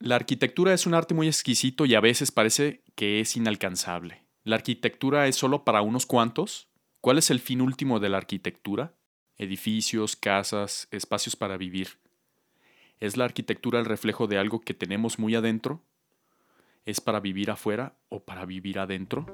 La arquitectura es un arte muy exquisito y a veces parece que es inalcanzable. ¿La arquitectura es solo para unos cuantos? ¿Cuál es el fin último de la arquitectura? Edificios, casas, espacios para vivir. ¿Es la arquitectura el reflejo de algo que tenemos muy adentro? ¿Es para vivir afuera o para vivir adentro?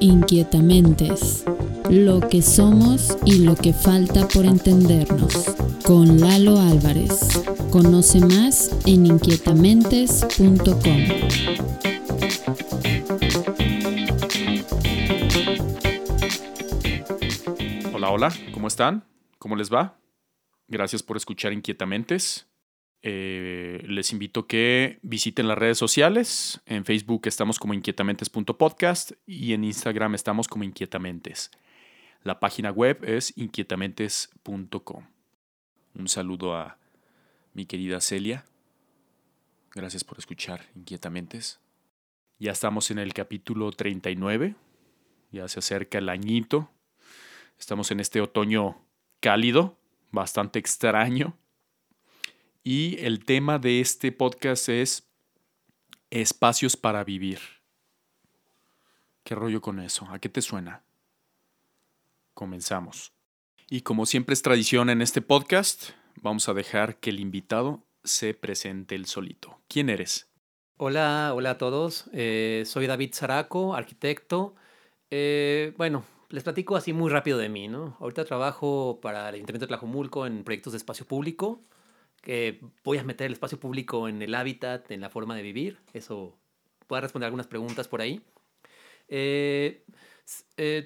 Inquietamentes. Lo que somos y lo que falta por entendernos. Con Lalo Álvarez. Conoce más en inquietamentes.com. Hola, hola, ¿cómo están? ¿Cómo les va? Gracias por escuchar Inquietamentes. Eh, les invito que visiten las redes sociales. En Facebook estamos como inquietamentes.podcast y en Instagram estamos como inquietamentes. La página web es inquietamentes.com. Un saludo a mi querida Celia. Gracias por escuchar Inquietamentes. Ya estamos en el capítulo 39. Ya se acerca el añito. Estamos en este otoño cálido, bastante extraño y el tema de este podcast es espacios para vivir. ¿Qué rollo con eso? ¿A qué te suena? Comenzamos. Y como siempre es tradición en este podcast, vamos a dejar que el invitado se presente el solito. ¿Quién eres? Hola, hola a todos. Eh, soy David Zaraco, arquitecto. Eh, bueno, les platico así muy rápido de mí, ¿no? Ahorita trabajo para el Ayuntamiento de Tlajomulco en proyectos de espacio público que voy a meter el espacio público en el hábitat, en la forma de vivir. Eso puedo responder algunas preguntas por ahí. Eh,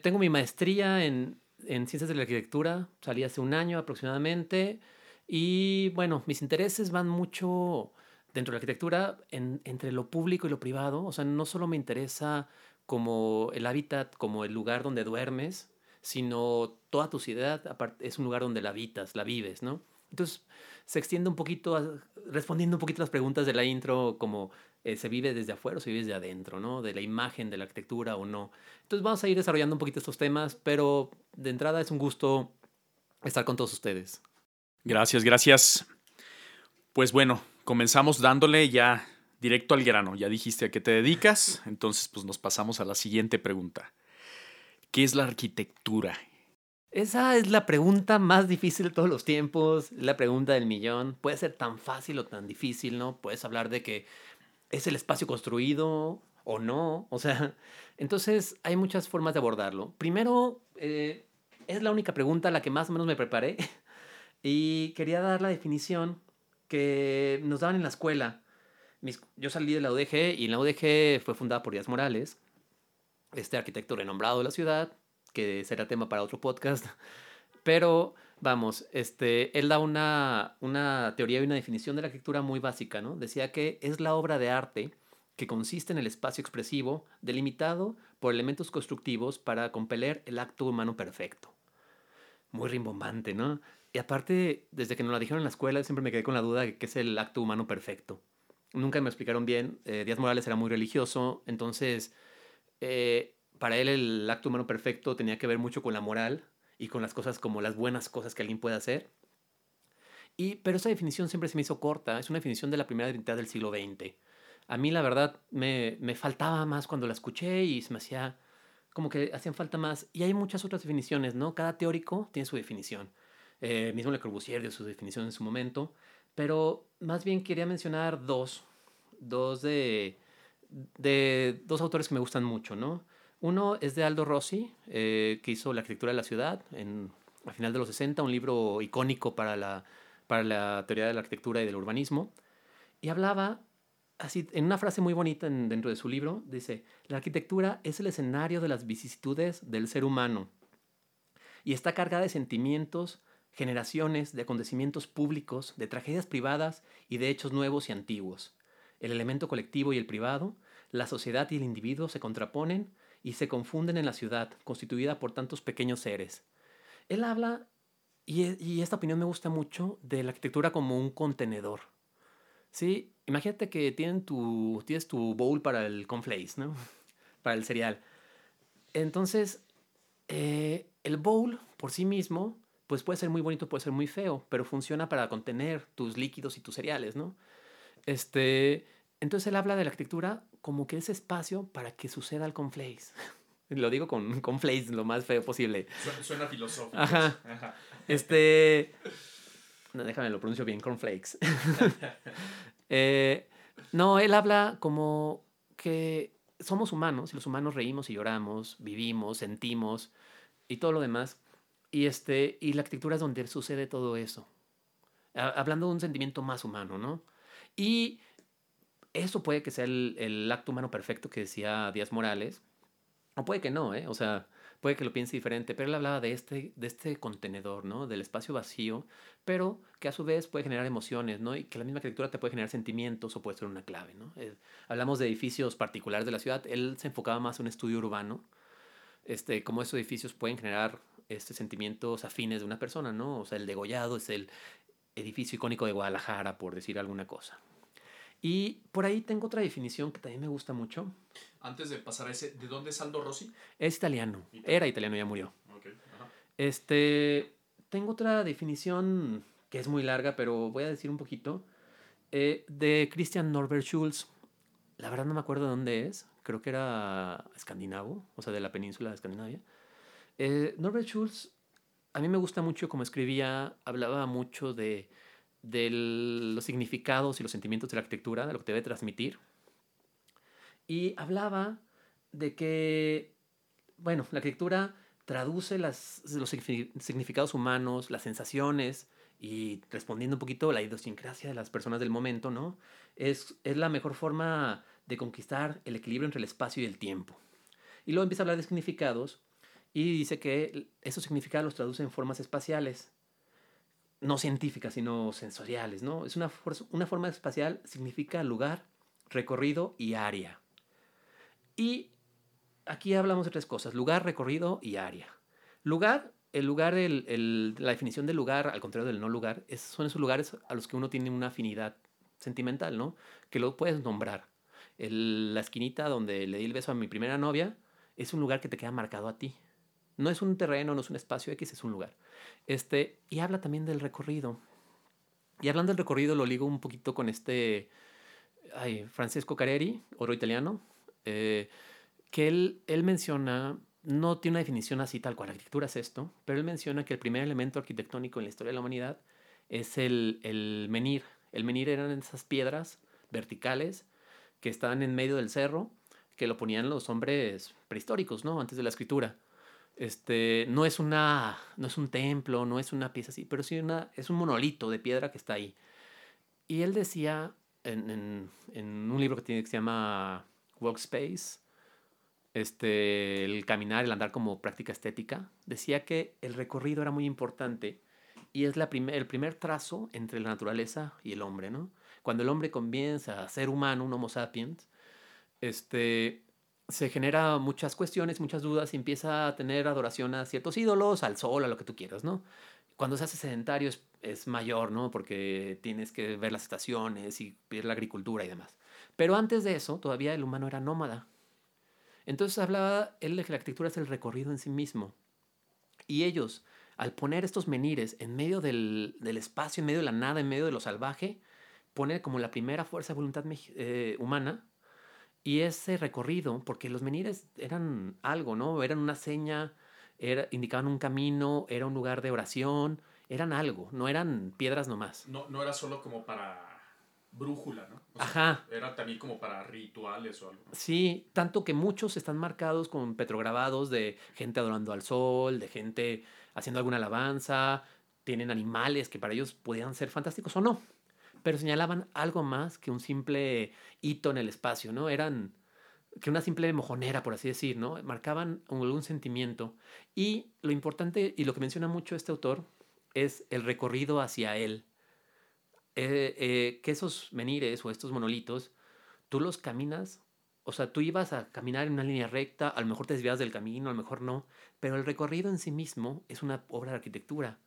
tengo mi maestría en, en, Ciencias de la Arquitectura, salí hace un año aproximadamente. Y bueno, mis intereses van mucho dentro de la arquitectura entre lo público y lo privado. O sea, no solo me interesa como el hábitat, como el lugar donde duermes, sino toda tu ciudad es un lugar donde la habitas, la vives, ¿no? Entonces, se extiende un poquito, respondiendo un poquito las preguntas de la intro, como eh, se vive desde afuera o se vive desde adentro, ¿no? De la imagen de la arquitectura o no. Entonces vamos a ir desarrollando un poquito estos temas, pero de entrada es un gusto estar con todos ustedes. Gracias, gracias. Pues bueno, comenzamos dándole ya directo al grano. Ya dijiste a qué te dedicas, entonces pues nos pasamos a la siguiente pregunta. ¿Qué es la arquitectura? Esa es la pregunta más difícil de todos los tiempos, la pregunta del millón. Puede ser tan fácil o tan difícil, ¿no? Puedes hablar de que es el espacio construido o no. O sea, entonces hay muchas formas de abordarlo. Primero, eh, es la única pregunta a la que más o menos me preparé y quería dar la definición que nos daban en la escuela. yo salí de la UDG y la UDG fue fundada por Díaz Morales, este arquitecto renombrado de la ciudad, que será tema para otro podcast. Pero vamos, este, él da una, una teoría y una definición de la arquitectura muy básica, ¿no? Decía que es la obra de arte que consiste en el espacio expresivo delimitado por elementos constructivos para compeler el acto humano perfecto. Muy rimbombante, ¿no? Y aparte, desde que nos la dijeron en la escuela, siempre me quedé con la duda de qué es el acto humano perfecto. Nunca me explicaron bien. Eh, Díaz Morales era muy religioso, entonces eh, para él el acto humano perfecto tenía que ver mucho con la moral y con las cosas como las buenas cosas que alguien puede hacer. Y, pero esa definición siempre se me hizo corta, es una definición de la primera mitad del siglo XX. A mí la verdad me, me faltaba más cuando la escuché y se me hacía como que hacían falta más. Y hay muchas otras definiciones, ¿no? Cada teórico tiene su definición. Eh, mismo Le Corbusier dio su definición en su momento, pero más bien quería mencionar dos, dos de, de dos autores que me gustan mucho, ¿no? Uno es de Aldo Rossi, eh, que hizo La arquitectura de la ciudad en, a final de los 60, un libro icónico para la, para la teoría de la arquitectura y del urbanismo. Y hablaba, así, en una frase muy bonita dentro de su libro, dice, la arquitectura es el escenario de las vicisitudes del ser humano y está cargada de sentimientos, generaciones, de acontecimientos públicos, de tragedias privadas y de hechos nuevos y antiguos. El elemento colectivo y el privado, la sociedad y el individuo se contraponen y se confunden en la ciudad, constituida por tantos pequeños seres. Él habla, y, esta opinión me gusta mucho, de la arquitectura como un contenedor. ¿Sí? Imagínate que tienen tu, tienes tu bowl para el cornflakes, ¿no? Para el cereal. Entonces, eh, el bowl por sí mismo pues puede ser muy bonito, puede ser muy feo, pero funciona para contener tus líquidos y tus cereales, ¿no? Este, entonces él habla de la arquitectura como que es espacio para que suceda el conflace. Lo digo con conflace lo más feo posible. Suena, filosófico. Ajá. Este, no, déjame lo pronuncio bien, cornflakes. eh, no, él habla como que somos humanos y los humanos reímos y lloramos, vivimos, sentimos y todo lo demás. Y, este, y la arquitectura es donde sucede todo eso. Hablando de un sentimiento más humano, ¿no? Y eso puede que sea el, acto humano perfecto que decía Díaz Morales, o puede que no, ¿eh? O sea, puede que lo piense diferente, pero él hablaba de este, de este contenedor, ¿no? Del espacio vacío, pero que a su vez puede generar emociones, ¿no? Y que la misma arquitectura te puede generar sentimientos o puede ser una clave, ¿no? Eh, hablamos de edificios particulares de la ciudad, él se enfocaba más en un estudio urbano, este, cómo esos edificios pueden generar este, sentimientos afines de una persona, ¿no? O sea, el degollado es el edificio icónico de Guadalajara, por decir alguna cosa. Y por ahí tengo otra definición que también me gusta mucho. Antes de pasar a ese, ¿de dónde es Aldo Rossi? Es italiano. Era italiano, ya murió. Este, tengo otra definición que es muy larga, pero voy a decir un poquito. Eh, de Christian Norbert Schulz. La verdad no me acuerdo de dónde es. Creo que era escandinavo, o sea, de la península de Escandinavia. Eh, Norbert Schulz, a mí me gusta mucho como escribía, hablaba mucho de de los significados y los sentimientos de la arquitectura, de lo que debe transmitir. Y hablaba de que, bueno, la arquitectura traduce las, los significados humanos, las sensaciones, y respondiendo un poquito la idiosincrasia de las personas del momento, ¿no? Es, es la mejor forma de conquistar el equilibrio entre el espacio y el tiempo. Y luego empieza a hablar de significados y dice que esos significados los traduce en formas espaciales no científicas, sino sensoriales, ¿no? Es una, una forma espacial, significa lugar, recorrido y área. Y aquí hablamos de tres cosas, lugar, recorrido y área. Lugar, el lugar, el, la definición del lugar, al contrario del no lugar, es, son esos lugares a los que uno tiene una afinidad sentimental, ¿no? Que lo puedes nombrar. la esquinita donde le di el beso a mi primera novia es un lugar que te queda marcado a ti. No es un terreno, no es un espacio X, es un lugar. Este, y habla también del recorrido. Y hablando del recorrido, lo ligo un poquito con este ay, Francesco Careri, oro italiano, eh, que él, él menciona, no tiene una definición así tal cual, arquitectura es esto, pero él menciona que el primer elemento arquitectónico en la historia de la humanidad es el, el menir. El menir eran esas piedras verticales que estaban en medio del cerro, que lo ponían los hombres prehistóricos, ¿no? Antes de la escritura. Este, no es una, no es un templo, no es una pieza así, pero sí una, es un monolito de piedra que está ahí. Y él decía en, un libro que tiene que se llama Workspace, este, el caminar, el andar como práctica estética, decía que el recorrido era muy importante y es la el primer trazo entre la naturaleza y el hombre, ¿no? Cuando el hombre comienza a ser humano, un Homo sapiens, este, se genera muchas cuestiones, muchas dudas y empieza a tener adoración a ciertos ídolos, al sol, a lo que tú quieras, ¿no? Cuando se hace sedentario es, mayor, ¿no? Porque tienes que ver las estaciones y ver la agricultura y demás. Pero antes de eso, todavía el humano era nómada. Entonces hablaba él de que la arquitectura es el recorrido en sí mismo. Y ellos, al poner estos menires en medio del, del espacio, en medio de la nada, en medio de lo salvaje, pone como la primera fuerza de voluntad eh, humana y ese recorrido, porque los menires eran algo, ¿no? Eran una seña, era, indicaban un camino, era un lugar de oración, eran algo, no eran piedras nomás. No, no era solo como para brújula, ¿no? Ajá. Era también como para rituales o algo. Sí, tanto que muchos están marcados con petrograbados de gente adorando al sol, de gente haciendo alguna alabanza, tienen animales que para ellos podían ser fantásticos o no pero señalaban algo más que un simple hito en el espacio, ¿no? Eran que una simple mojonera, por así decir, ¿no? Marcaban algún sentimiento. Y lo importante, y lo que menciona mucho este autor, es el recorrido hacia él. Eh, eh, que esos menires o estos monolitos, tú los caminas, o sea, tú ibas a caminar en una línea recta, a lo mejor te desviabas del camino, a lo mejor no, pero el recorrido en sí mismo es una obra de arquitectura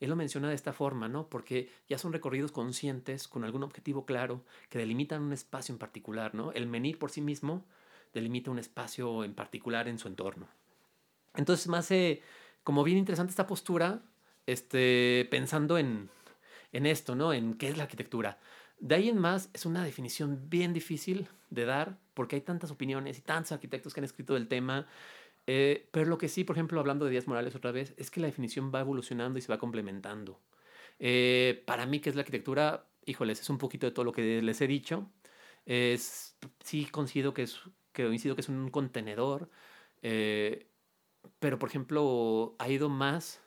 él lo menciona de esta forma, ¿no? Porque ya son recorridos conscientes, con algún objetivo claro, que delimitan un espacio en particular, ¿no? El menir por sí mismo delimita un espacio en particular en su entorno. Entonces, más como bien interesante esta postura este, pensando en, en esto, ¿no? En qué es la arquitectura. De ahí en más es una definición bien difícil de dar porque hay tantas opiniones y tantos arquitectos que han escrito del tema. Eh, pero lo que sí, por ejemplo, hablando de Díaz Morales otra vez, es que la definición va evolucionando y se va complementando. Eh, para mí, ¿qué es la arquitectura? Híjoles, es un poquito de todo lo que les he dicho. Es, sí coincido que es, que, coincido que es un contenedor, eh, pero por ejemplo, ha ido más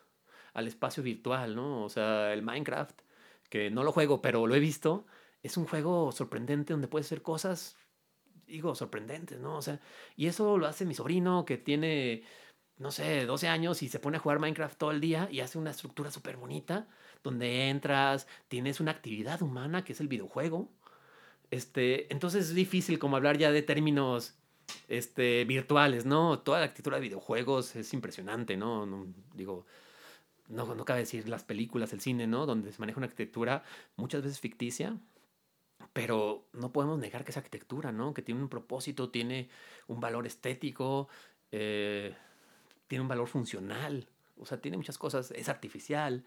al espacio virtual, ¿no? O sea, el Minecraft, que no lo juego, pero lo he visto, es un juego sorprendente donde puedes hacer cosas, digo, sorprendentes, ¿no? O sea, y eso lo hace mi sobrino que tiene, no sé, 12 años y se pone a jugar Minecraft todo el día y hace una estructura súper bonita donde entras, tienes una actividad humana que es el videojuego. Este, entonces es difícil como hablar ya de términos este, virtuales, ¿no? Toda la arquitectura de videojuegos es impresionante, ¿no? no digo, no, no cabe decir las películas, el cine, ¿no? Donde se maneja una arquitectura muchas veces ficticia, pero no podemos negar que esa arquitectura, ¿no? Que tiene un propósito, tiene un valor estético, eh, tiene un valor funcional, o sea, tiene muchas cosas, es artificial,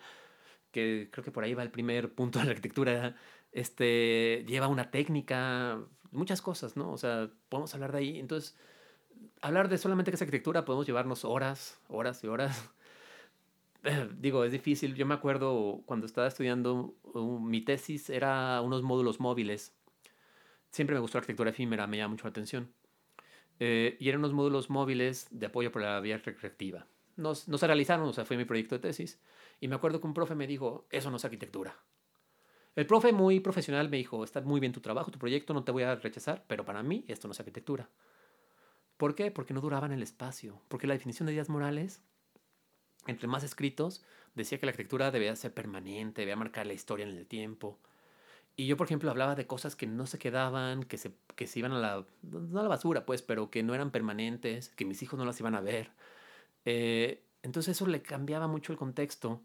que creo que por ahí va el primer punto de la arquitectura, este, lleva una técnica, muchas cosas, ¿no? O sea, podemos hablar de ahí, entonces, hablar de solamente que es arquitectura podemos llevarnos horas, horas y horas digo, es difícil. Yo me acuerdo cuando estaba estudiando, uh, mi tesis era unos módulos móviles. Siempre me gustó la arquitectura efímera, me llama mucho la atención. Eh, y eran unos módulos móviles de apoyo por la vía recreativa. No, se realizaron, o sea, fue mi proyecto de tesis. Y me acuerdo que un profe me dijo, eso no es arquitectura. El profe muy profesional me dijo, está muy bien tu trabajo, tu proyecto, no te voy a rechazar, pero para mí esto no es arquitectura. ¿Por qué? Porque no duraba en el espacio. Porque la definición de Díaz Morales entre más escritos, decía que la arquitectura debía ser permanente, debía marcar la historia en el tiempo. Y yo, por ejemplo, hablaba de cosas que no se quedaban, que se, que se iban a la, no a la basura, pues, pero que no eran permanentes, que mis hijos no las iban a ver. Eh, entonces eso le cambiaba mucho el contexto.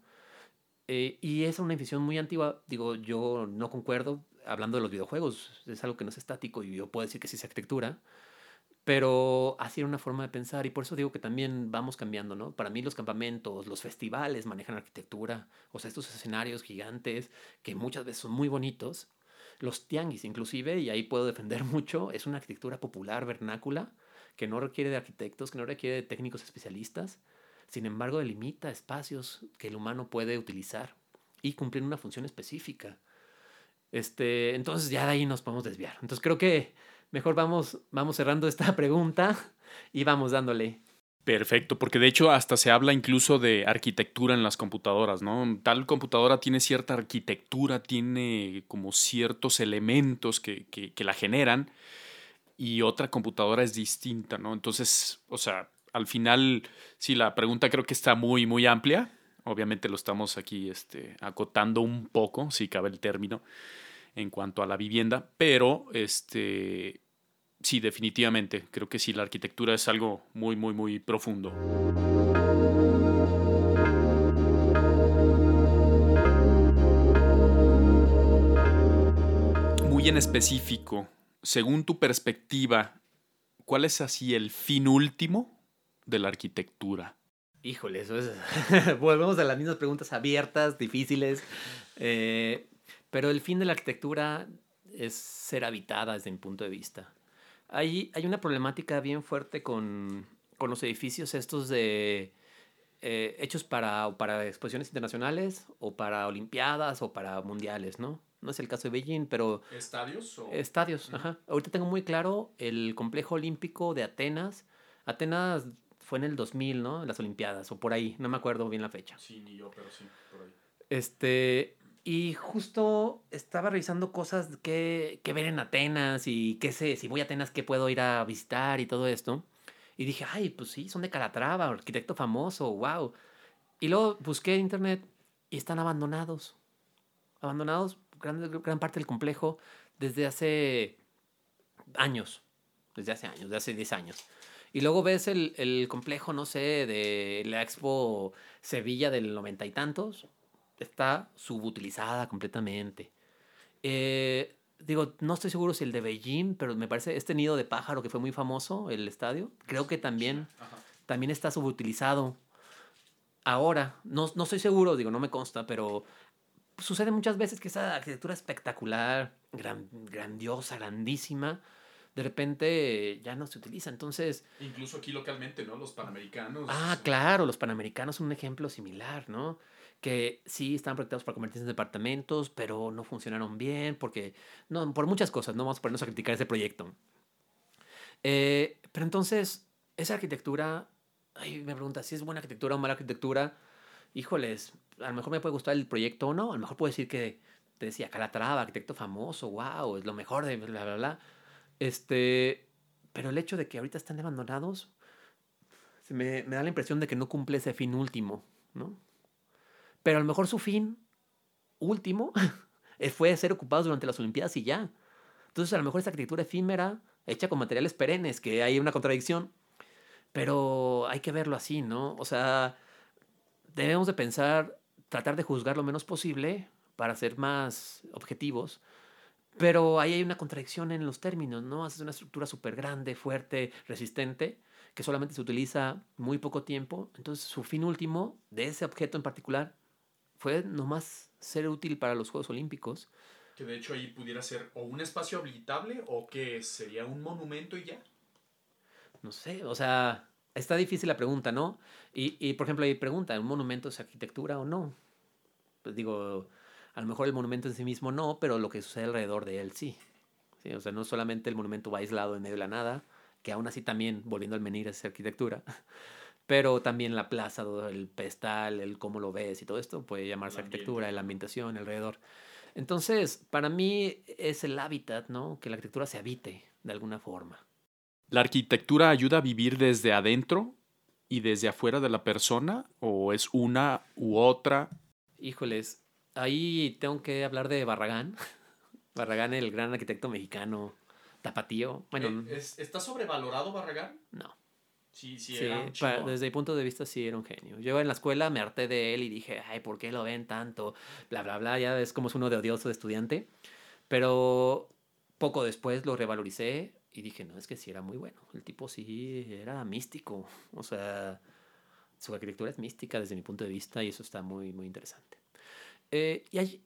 Eh, y es una definición muy antigua. Digo, yo no concuerdo, hablando de los videojuegos, es algo que no es estático y yo puedo decir que sí es arquitectura. Pero así era una forma de pensar y por eso digo que también vamos cambiando, ¿no? Para mí los campamentos, los festivales manejan arquitectura, o sea, estos escenarios gigantes que muchas veces son muy bonitos, los tianguis inclusive, y ahí puedo defender mucho, es una arquitectura popular, vernácula, que no requiere de arquitectos, que no requiere de técnicos especialistas, sin embargo delimita espacios que el humano puede utilizar y cumplir una función específica. Este, entonces ya de ahí nos podemos desviar. Entonces creo que mejor vamos, vamos cerrando esta pregunta y vamos dándole. Perfecto, porque de hecho hasta se habla incluso de arquitectura en las computadoras, ¿no? Tal computadora tiene cierta arquitectura, tiene como ciertos elementos que, que, la generan y otra computadora es distinta, ¿no? Entonces, o sea, al final, sí, la pregunta creo que está muy, muy amplia. Obviamente lo estamos aquí este, acotando un poco, si cabe el término en cuanto a la vivienda, pero este, sí, definitivamente, creo que sí, la arquitectura es algo muy, muy, muy profundo. Muy en específico, según tu perspectiva, ¿cuál es así el fin último de la arquitectura? Híjole, eso es. Volvemos a las mismas preguntas abiertas, difíciles. Eh, pero el fin de la arquitectura es ser habitada desde mi punto de vista. Hay, hay una problemática bien fuerte con, con los edificios estos de eh, hechos para, para exposiciones internacionales o para olimpiadas o para mundiales, ¿no? No es el caso de Beijing, pero... ¿Estadios? O... Estadios, ajá. Ahorita tengo muy claro el complejo olímpico de Atenas. Atenas fue en el 2000, ¿no? Las olimpiadas, o por ahí, no me acuerdo bien la fecha. Sí, ni yo, pero sí, por ahí. Este, y justo estaba revisando cosas que, que ver en Atenas y qué sé, si voy a Atenas, qué puedo ir a visitar y todo esto. Y dije, ay, pues sí, son de Calatrava, arquitecto famoso, wow. Y luego busqué internet y están abandonados. Abandonados, gran, gran parte del complejo, desde hace años. Desde hace años, desde hace 10 años. Y luego ves el, el complejo, no sé, de la Expo Sevilla del noventa y tantos está subutilizada completamente. Eh, digo, no estoy seguro si el de Beijing, pero me parece este nido de pájaro que fue muy famoso, el estadio, creo que también, también está subutilizado. ahora, no, no estoy seguro, digo, no me consta, pero sucede muchas veces que esa arquitectura espectacular, gran, grandiosa, grandísima, de repente ya no se utiliza. Entonces. Incluso aquí localmente, ¿no? Los panamericanos. Ah, claro, los panamericanos son un ejemplo similar, ¿no? Que sí están proyectados para convertirse en departamentos, pero no funcionaron bien, porque. No, por muchas cosas, no vamos a ponernos a criticar ese proyecto. Eh, pero entonces, esa arquitectura. Ay, me pregunta si es buena arquitectura o mala arquitectura. Híjoles, a lo mejor me puede gustar el proyecto o no. A lo mejor puedo decir que te decía Calatrava, arquitecto famoso, wow, es lo mejor de bla, bla, bla. Este, pero el hecho de que ahorita están abandonados, me, me da la impresión de que no cumple ese fin último, ¿no? Pero a lo mejor su fin último fue ser ocupados durante las Olimpiadas y ya. Entonces, a lo mejor esa arquitectura efímera, hecha con materiales perennes, que hay una contradicción, pero hay que verlo así, ¿no? O sea, debemos de pensar, tratar de juzgar lo menos posible para ser más objetivos, pero ahí hay una contradicción en los términos, ¿no? Haces una estructura súper grande, fuerte, resistente, que solamente se utiliza muy poco tiempo. Entonces, su fin último de ese objeto en particular fue nomás ser útil para los Juegos Olímpicos. Que de hecho ahí pudiera ser o un espacio habitable o que sería un monumento y ya. No sé, o sea, está difícil la pregunta, ¿no? Y, y por ejemplo, hay pregunta, ¿un monumento es arquitectura o no? Pues digo, a lo mejor el monumento en sí mismo no, pero lo que sucede alrededor de él sí. ¿Sí? O sea, no solamente el monumento va aislado en medio de la nada, que aún así también, volviendo al menir, es arquitectura, pero también la plaza, el pedestal, el cómo lo ves y todo esto puede llamarse arquitectura, la ambientación alrededor. Entonces, para mí es el hábitat, ¿no? Que la arquitectura se habite de alguna forma. ¿La arquitectura ayuda a vivir desde adentro y desde afuera de la persona o es una u otra? Híjoles, ahí tengo que hablar de Barragán. Barragán, el gran arquitecto mexicano, tapatío. Bueno, eh, ¿Está sobrevalorado Barragán? No. Sí, sí, sí desde mi punto de vista sí era un genio. Yo en la escuela me harté de él y dije, ay, ¿por qué lo ven tanto? Bla, bla, bla, ya es como es uno de odioso de estudiante. Pero poco después lo revaloricé y dije, no, es que sí era muy bueno. El tipo sí era místico. O sea, su arquitectura es mística desde mi punto de vista y eso está muy, muy interesante. Eh, y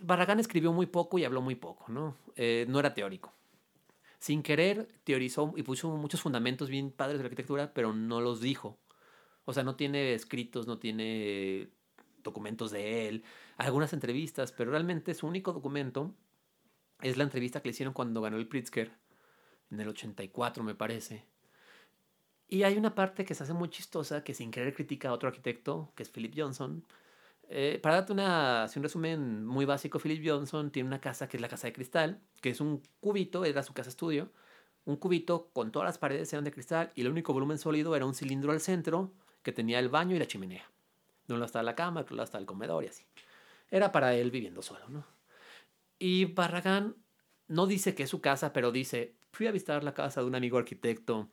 Barragán escribió muy poco y habló muy poco, ¿no? Eh, no era teórico. Sin querer, teorizó y puso muchos fundamentos bien padres de la arquitectura, pero no los dijo. O sea, no tiene escritos, no tiene documentos de él, algunas entrevistas, pero realmente su único documento es la entrevista que le hicieron cuando ganó el Pritzker, en el 84 me parece. Y hay una parte que se hace muy chistosa, que sin querer critica a otro arquitecto, que es Philip Johnson, eh, para darte una, un resumen muy básico, Philip Johnson tiene una casa que es la casa de cristal, que es un cubito, era su casa estudio, un cubito con todas las paredes eran de cristal y el único volumen sólido era un cilindro al centro que tenía el baño y la chimenea. No lo estaba la cama, otro lado estaba el comedor y así. Era para él viviendo solo, ¿no? Y Barragán no dice que es su casa, pero dice, fui a visitar la casa de un amigo arquitecto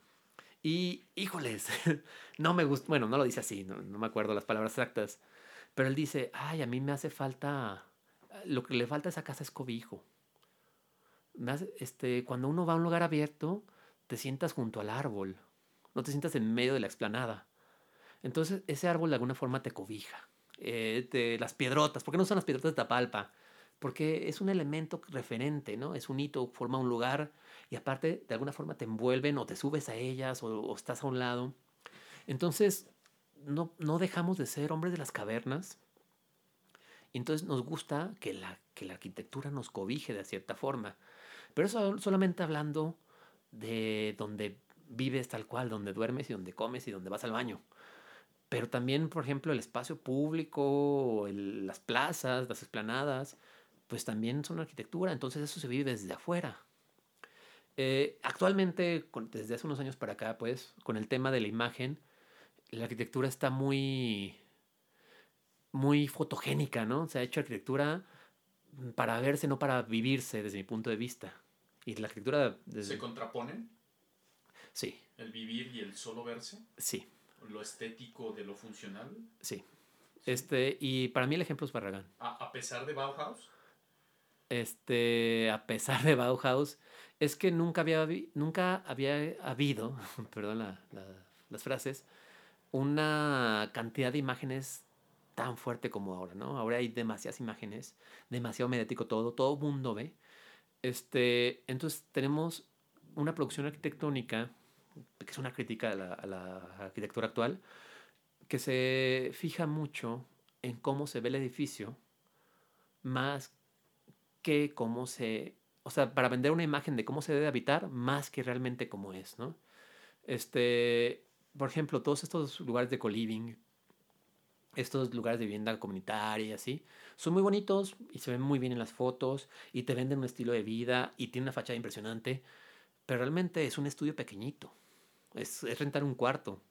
y, híjoles, no me gusta, bueno, no lo dice así, no me acuerdo las palabras exactas, pero él dice, ay, a mí me hace falta, lo que le falta a esa casa es cobijo. este, cuando uno va a un lugar abierto, te sientas junto al árbol, no te sientas en medio de la explanada. Entonces ese árbol de alguna forma te cobija. Eh, las piedrotas, ¿por qué no son las piedrotas de Tapalpa? Porque es un elemento referente, ¿no? Es un hito, forma un lugar y aparte de alguna forma te envuelven o te subes a ellas o estás a un lado. Entonces, no, no dejamos de ser hombres de las cavernas. Entonces nos gusta que la, que la arquitectura nos cobije de cierta forma. Pero eso solamente hablando de donde vives tal cual, donde duermes y donde comes y donde vas al baño. Pero también, por ejemplo, el espacio público, las plazas, las esplanadas, pues también son arquitectura. Entonces eso se vive desde afuera. Eh, actualmente, desde hace unos años para acá, pues, con el tema de la imagen, la arquitectura está muy, muy fotogénica, ¿no? Se ha hecho arquitectura para verse, no para vivirse, desde mi punto de vista. Y la arquitectura... ¿Se contraponen? Sí. ¿El vivir y el solo verse? Sí. ¿Lo estético de lo funcional? Sí. Este, y para mí el ejemplo es Barragán. ¿A, pesar de Bauhaus? Este, a pesar de Bauhaus, es que nunca había, nunca había habido, perdón las frases, una cantidad de imágenes tan fuerte como ahora, ¿no? Ahora hay demasiadas imágenes, demasiado mediático todo, todo mundo ve. Este, entonces tenemos una producción arquitectónica, que es una crítica a la, a la arquitectura actual, que se fija mucho en cómo se ve el edificio, más que cómo se, o sea, para vender una imagen de cómo se debe habitar, más que realmente cómo es, ¿no? Este, por ejemplo, todos estos lugares de co-living, estos lugares de vivienda comunitaria y así, son muy bonitos y se ven muy bien en las fotos y te venden un estilo de vida y tiene una fachada impresionante, pero realmente es un estudio pequeñito, es, es rentar un cuarto.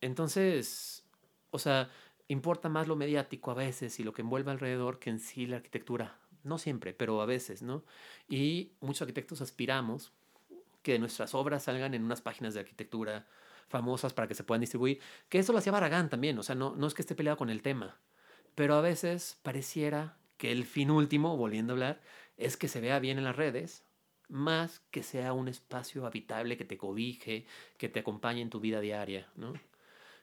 Entonces, o sea, importa más lo mediático a veces y lo que envuelve alrededor que en sí la arquitectura. No siempre, pero a veces, ¿no? Y muchos arquitectos aspiramos que nuestras obras salgan en unas páginas de arquitectura famosas para que se puedan distribuir, que eso lo hacía Barragán también, o sea, no, no es que esté peleado con el tema, pero a veces pareciera que el fin último, volviendo a hablar, es que se vea bien en las redes, más que sea un espacio habitable que te cobije, que te acompañe en tu vida diaria, ¿no?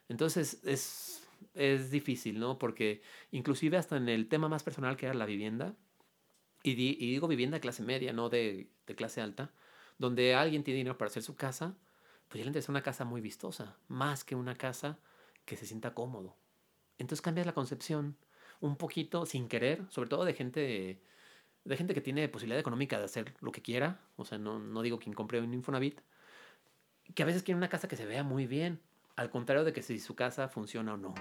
Entonces es, es difícil, ¿no? Porque inclusive hasta en el tema más personal que era la vivienda, y, di, y digo vivienda clase media, no de, de, clase alta, donde alguien tiene dinero para hacer su casa, pues ya le interesa una casa muy vistosa, más que una casa que se sienta cómodo. Entonces cambias la concepción un poquito sin querer, sobre todo de gente, de gente que tiene posibilidad económica de hacer lo que quiera, o sea, no, no digo quien compre un Infonavit, que a veces quiere una casa que se vea muy bien, al contrario de que si su casa funciona o no.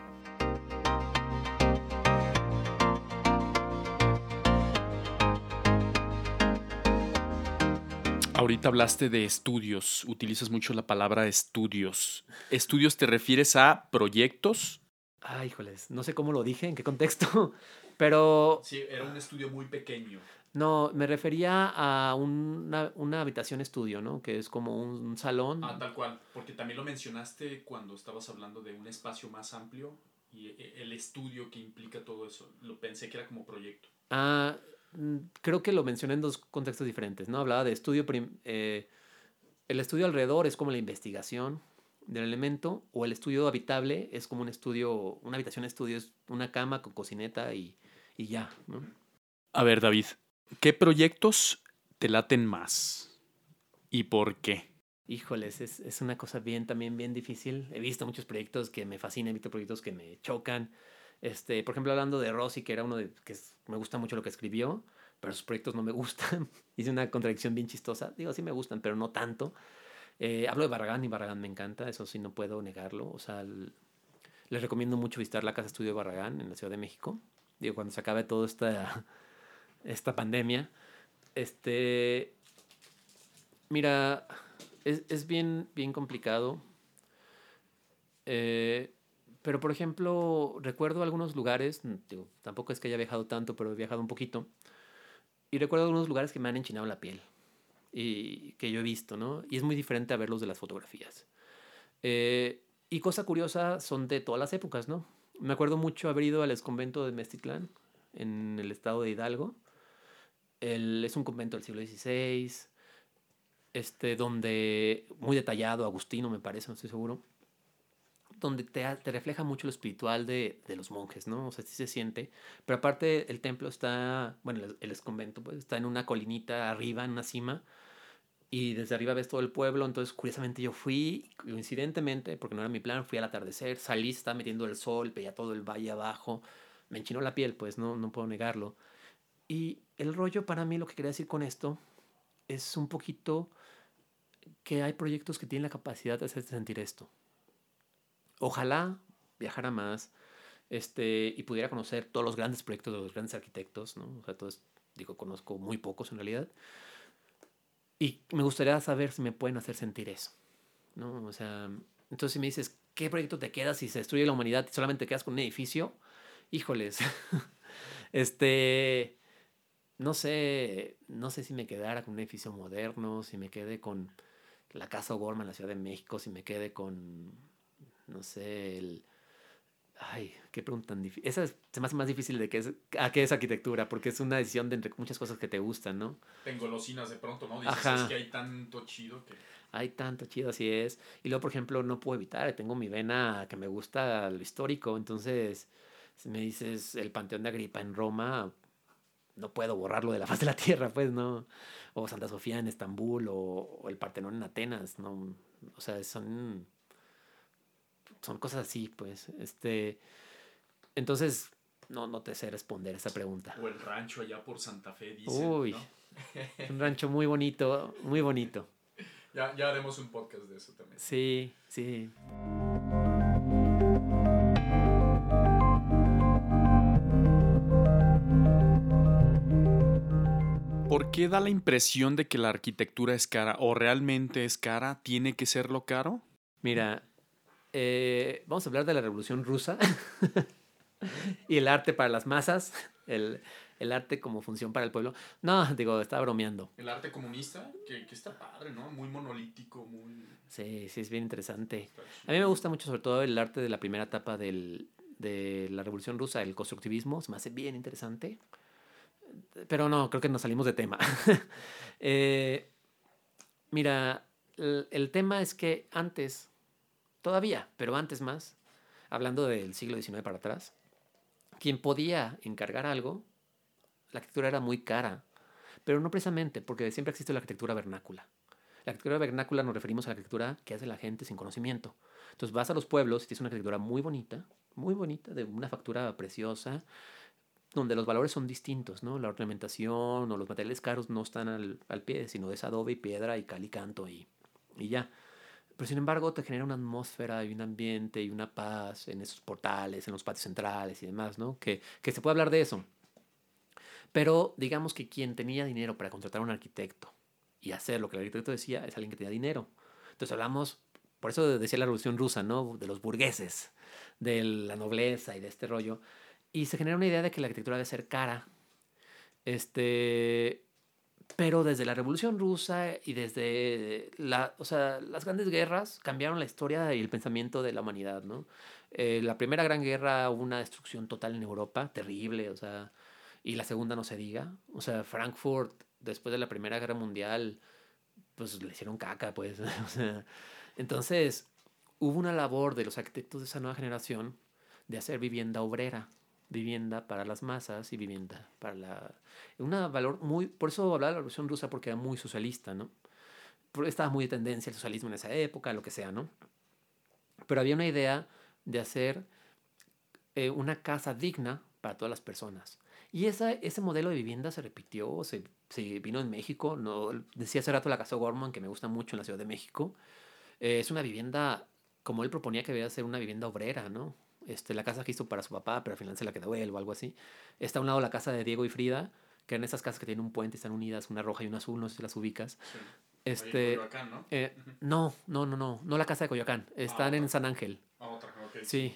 Ahorita hablaste de estudios, utilizas mucho la palabra estudios. ¿Estudios te refieres a proyectos? Ay, híjoles, no sé cómo lo dije, en qué contexto, pero... Sí, era un estudio muy pequeño. No, me refería a una, una, habitación estudio, ¿no? Que es como un salón. Ah, tal cual, porque también lo mencionaste cuando estabas hablando de un espacio más amplio y el estudio que implica todo eso. Lo pensé que era como proyecto. Ah, creo que lo mencioné en dos contextos diferentes, ¿no? Hablaba de estudio, eh, el estudio alrededor es como la investigación del elemento, o el estudio habitable es como un estudio, una habitación estudio, es una cama con cocineta y, y ya, ¿no? A ver, David, ¿qué proyectos te laten más? ¿Y por qué? Híjoles, es, es, una cosa bien, también bien difícil. He visto muchos proyectos que me fascinan, he visto proyectos que me chocan. Este, por ejemplo, hablando de Rossi, que era uno de que me gusta mucho lo que escribió, pero sus proyectos no me gustan. Hice una contradicción bien chistosa. Digo, sí me gustan, pero no tanto. Eh, hablo de Barragán y Barragán me encanta, eso sí no puedo negarlo. O sea, les recomiendo mucho visitar la Casa Estudio de Barragán en la Ciudad de México. Digo, cuando se acabe toda esta, esta pandemia. Este. Mira, es, es bien, bien complicado. Eh, pero, por ejemplo, recuerdo algunos lugares, digo, tampoco es que haya viajado tanto, pero he viajado un poquito. Y recuerdo algunos lugares que me han enchinado la piel y que yo he visto, ¿no? Y es muy diferente a verlos de las fotografías. Eh, y cosa curiosa, son de todas las épocas, ¿no? Me acuerdo mucho haber ido al exconvento de Mestitlán, en el estado de Hidalgo. Es un convento del siglo XVI, este, donde, muy detallado, Agustino me parece, no estoy seguro donde te, refleja mucho lo espiritual de, de, los monjes, ¿no? O sea, sí se siente. Pero aparte, el templo está, bueno, el, el convento, pues, está en una colinita arriba, en una cima, y desde arriba ves todo el pueblo. Entonces, curiosamente, yo fui, coincidentemente, porque no era mi plan, fui al atardecer, salí, estaba metiendo el sol, veía todo el valle abajo, me enchinó la piel, pues, no, no puedo negarlo. Y el rollo para mí, lo que quería decir con esto, es un poquito que hay proyectos que tienen la capacidad de hacerte sentir esto. Ojalá viajara más este, y pudiera conocer todos los grandes proyectos de los grandes arquitectos, ¿no? O sea, todos, digo, conozco muy pocos en realidad. Y me gustaría saber si me pueden hacer sentir eso, ¿no? O sea, entonces si me dices, ¿qué proyecto te quedas si se destruye la humanidad y solamente quedas con un edificio? Híjoles, este, no sé, no sé si me quedara con un edificio moderno, si me quede con la Casa Gorma en la Ciudad de México, si me quede con no sé, el... Ay, qué pregunta tan difícil. Esa es, se me hace más difícil de que es, a qué es arquitectura, porque es una decisión de entre muchas cosas que te gustan, ¿no? Te engolosinas de pronto, ¿no? Dices, Ajá. es que hay tanto chido que... Hay tanto chido, así es. Y luego, por ejemplo, no puedo evitar, tengo mi vena que me gusta lo histórico, entonces, si me dices el Panteón de Agripa en Roma, no puedo borrarlo de la faz de la tierra, pues, ¿no? O Santa Sofía en Estambul, o, o el Partenón en Atenas, ¿no? O sea, son, son cosas así, pues, este... Entonces, no, no te sé responder esa pregunta. O el rancho allá por Santa Fe, dicen, Uy, un rancho muy bonito, muy bonito. Ya, ya haremos un podcast de eso también. Sí, sí. ¿Por qué da la impresión de que la arquitectura es cara o realmente es cara? ¿Tiene que serlo caro? Mira, eh, vamos a hablar de la Revolución Rusa y el arte para las masas, el, el arte como función para el pueblo. No, digo, estaba bromeando. El arte comunista, que, que, está padre, ¿no? Muy monolítico, muy... Sí, sí, es bien interesante. A mí me gusta mucho sobre todo el arte de la primera etapa del, de la Revolución Rusa, el constructivismo, se me hace bien interesante. Pero no, creo que nos salimos de tema. eh, mira, el, el tema es que antes, todavía, pero antes más, hablando del siglo XIX para atrás, quien podía encargar algo la arquitectura era muy cara, pero no precisamente porque siempre existe la arquitectura vernácula. La arquitectura vernácula nos referimos a la arquitectura que hace la gente sin conocimiento. Entonces vas a los pueblos y tienes una arquitectura muy bonita, muy bonita, de una factura preciosa, donde los valores son distintos, ¿no? La ornamentación o los materiales caros no están al, pie, sino es adobe y piedra y cal y canto y, y ya. Pero sin embargo te genera una atmósfera y un ambiente y una paz en esos portales, en los patios centrales y demás, ¿no? Que, que se puede hablar de eso. Pero digamos que quien tenía dinero para contratar a un arquitecto y hacer lo que el arquitecto decía es alguien que tenía dinero. Entonces hablamos, por eso decía la revolución rusa, ¿no? De los burgueses, de la nobleza y de este rollo. Y se genera una idea de que la arquitectura debe ser cara. Este, pero desde la revolución rusa y desde la, o sea, las grandes guerras cambiaron la historia y el pensamiento de la humanidad, ¿no? Eh, la primera gran guerra hubo una destrucción total en Europa, terrible, o sea, y la segunda no se diga. O sea, Frankfurt, después de la Primera Guerra Mundial, pues le hicieron caca, pues. o sea, entonces, hubo una labor de los arquitectos de esa nueva generación de hacer vivienda obrera, vivienda para las masas y vivienda para la... Una valor muy... Por eso hablaba de la Revolución Rusa porque era muy socialista, ¿no? Estaba muy de tendencia el socialismo en esa época, lo que sea, ¿no? Pero había una idea de hacer eh, una casa digna para todas las personas. Y esa, ese modelo de vivienda se repitió, se, se, vino en México. No, decía hace rato la Casa Gorman, que me gusta mucho en la Ciudad de México. Eh, es una vivienda, como él proponía que debía ser una vivienda obrera, ¿no? Este, la casa que hizo para su papá, pero al final se la quedó él o algo así. Está a un lado la casa de Diego y Frida, que eran esas casas que tienen un puente y están unidas, una roja y una azul, no sé si las ubicas. Sí. Este, Coyoacán, ¿no? Eh, no, no, no, no, no la casa de Coyoacán, están ah, en San Ángel. Ah, otra, ok. Sí,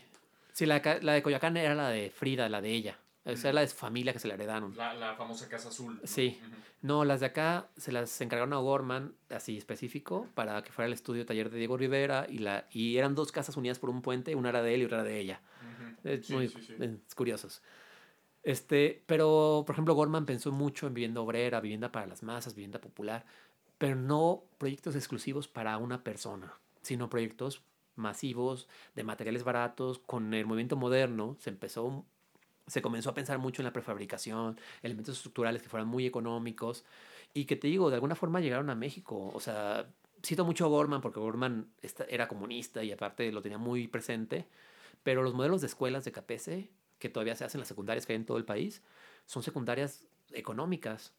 sí la, la de Coyoacán era la de Frida, la de ella. Esa es la de su familia que se la heredaron. La, la famosa casa azul. ¿no? Sí. Uh -huh. No, las de acá se las encargaron a Gorman, así específico, para que fuera el estudio taller de Diego Rivera. Y, la, y eran dos casas unidas por un puente, una era de él y otra era de ella. Uh -huh. Es Sí, muy sí, sí. es curiosos. Este, pero, por ejemplo, Gorman pensó mucho en vivienda obrera, vivienda para las masas, vivienda popular, pero no proyectos exclusivos para una persona, sino proyectos masivos, de materiales baratos. Con el movimiento moderno se empezó se comenzó a pensar mucho en la prefabricación, elementos estructurales que fueran muy económicos y que te digo, de alguna forma llegaron a México. O sea, cito mucho a Gorman porque Gorman era comunista y aparte lo tenía muy presente, pero los modelos de escuelas de KPC, que todavía se hacen en las secundarias que hay en todo el país, son secundarias económicas,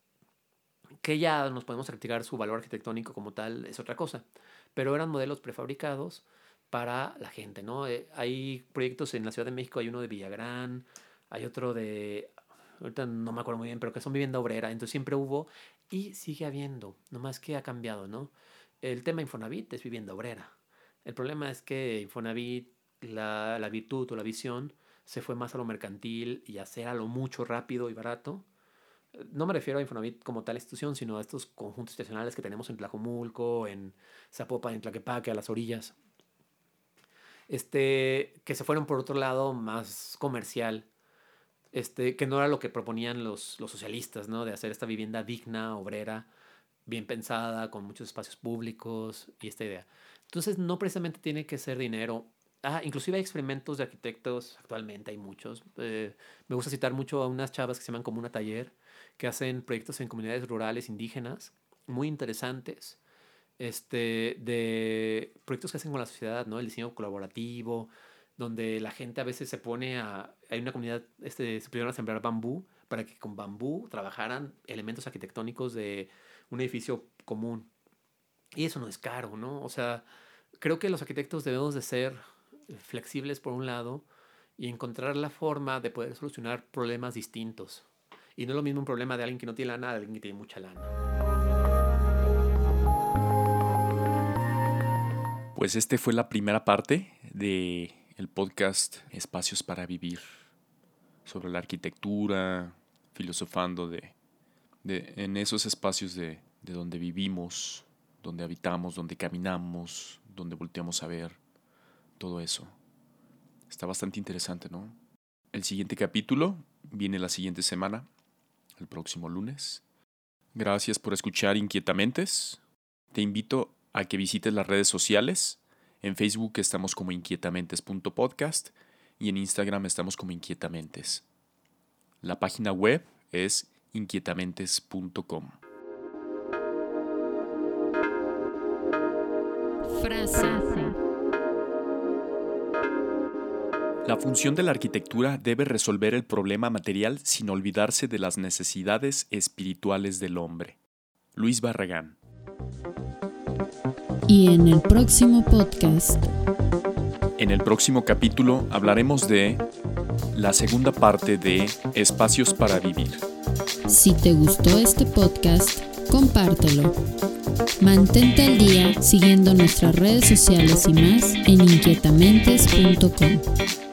que ya nos podemos criticar su valor arquitectónico como tal, es otra cosa, pero eran modelos prefabricados para la gente, ¿no? Eh, hay proyectos en la Ciudad de México, hay uno de Villagrán, hay otro de, ahorita no me acuerdo muy bien, pero que son vivienda obrera, entonces siempre hubo y sigue habiendo, nomás que ha cambiado, ¿no? El tema Infonavit es vivienda obrera. El problema es que Infonavit, la, la virtud o la visión, se fue más a lo mercantil y a hacer a lo mucho rápido y barato. No me refiero a Infonavit como tal institución, sino a estos conjuntos estacionales que tenemos en Tlajomulco, en Zapopan, en Tlaquepaque, a las orillas. Este, que se fueron por otro lado más comercial este, que no era lo que proponían los, los socialistas, ¿no? De hacer esta vivienda digna, obrera, bien pensada, con muchos espacios públicos y esta idea. Entonces, no precisamente tiene que ser dinero. Ah, inclusive hay experimentos de arquitectos, actualmente hay muchos. Eh, me gusta citar mucho a unas chavas que se llaman como una taller, que hacen proyectos en comunidades rurales indígenas, muy interesantes, este, de proyectos que hacen con la sociedad, ¿no? El diseño colaborativo, donde la gente a veces se pone a... Hay una comunidad, este, se pusieron a sembrar bambú para que con bambú trabajaran elementos arquitectónicos de un edificio común. Y eso no es caro, ¿no? O sea, creo que los arquitectos debemos de ser flexibles por un lado y encontrar la forma de poder solucionar problemas distintos. Y no es lo mismo un problema de alguien que no tiene lana de alguien que tiene mucha lana. Pues este fue la primera parte de el podcast Espacios para Vivir sobre la arquitectura, filosofando de, de en esos espacios de, de donde vivimos, donde habitamos, donde caminamos, donde volteamos a ver, todo eso. Está bastante interesante, ¿no? El siguiente capítulo viene la siguiente semana, el próximo lunes. Gracias por escuchar Inquietamentes. Te invito a que visites las redes sociales en Facebook estamos como inquietamentes.podcast y en Instagram estamos como inquietamentes. La página web es inquietamentes.com. Frase. La función de la arquitectura debe resolver el problema material sin olvidarse de las necesidades espirituales del hombre. Luis Barragán y en el próximo podcast. En el próximo capítulo hablaremos de la segunda parte de Espacios para Vivir. Si te gustó este podcast, compártelo. Mantente al día siguiendo nuestras redes sociales y más en inquietamentes.com.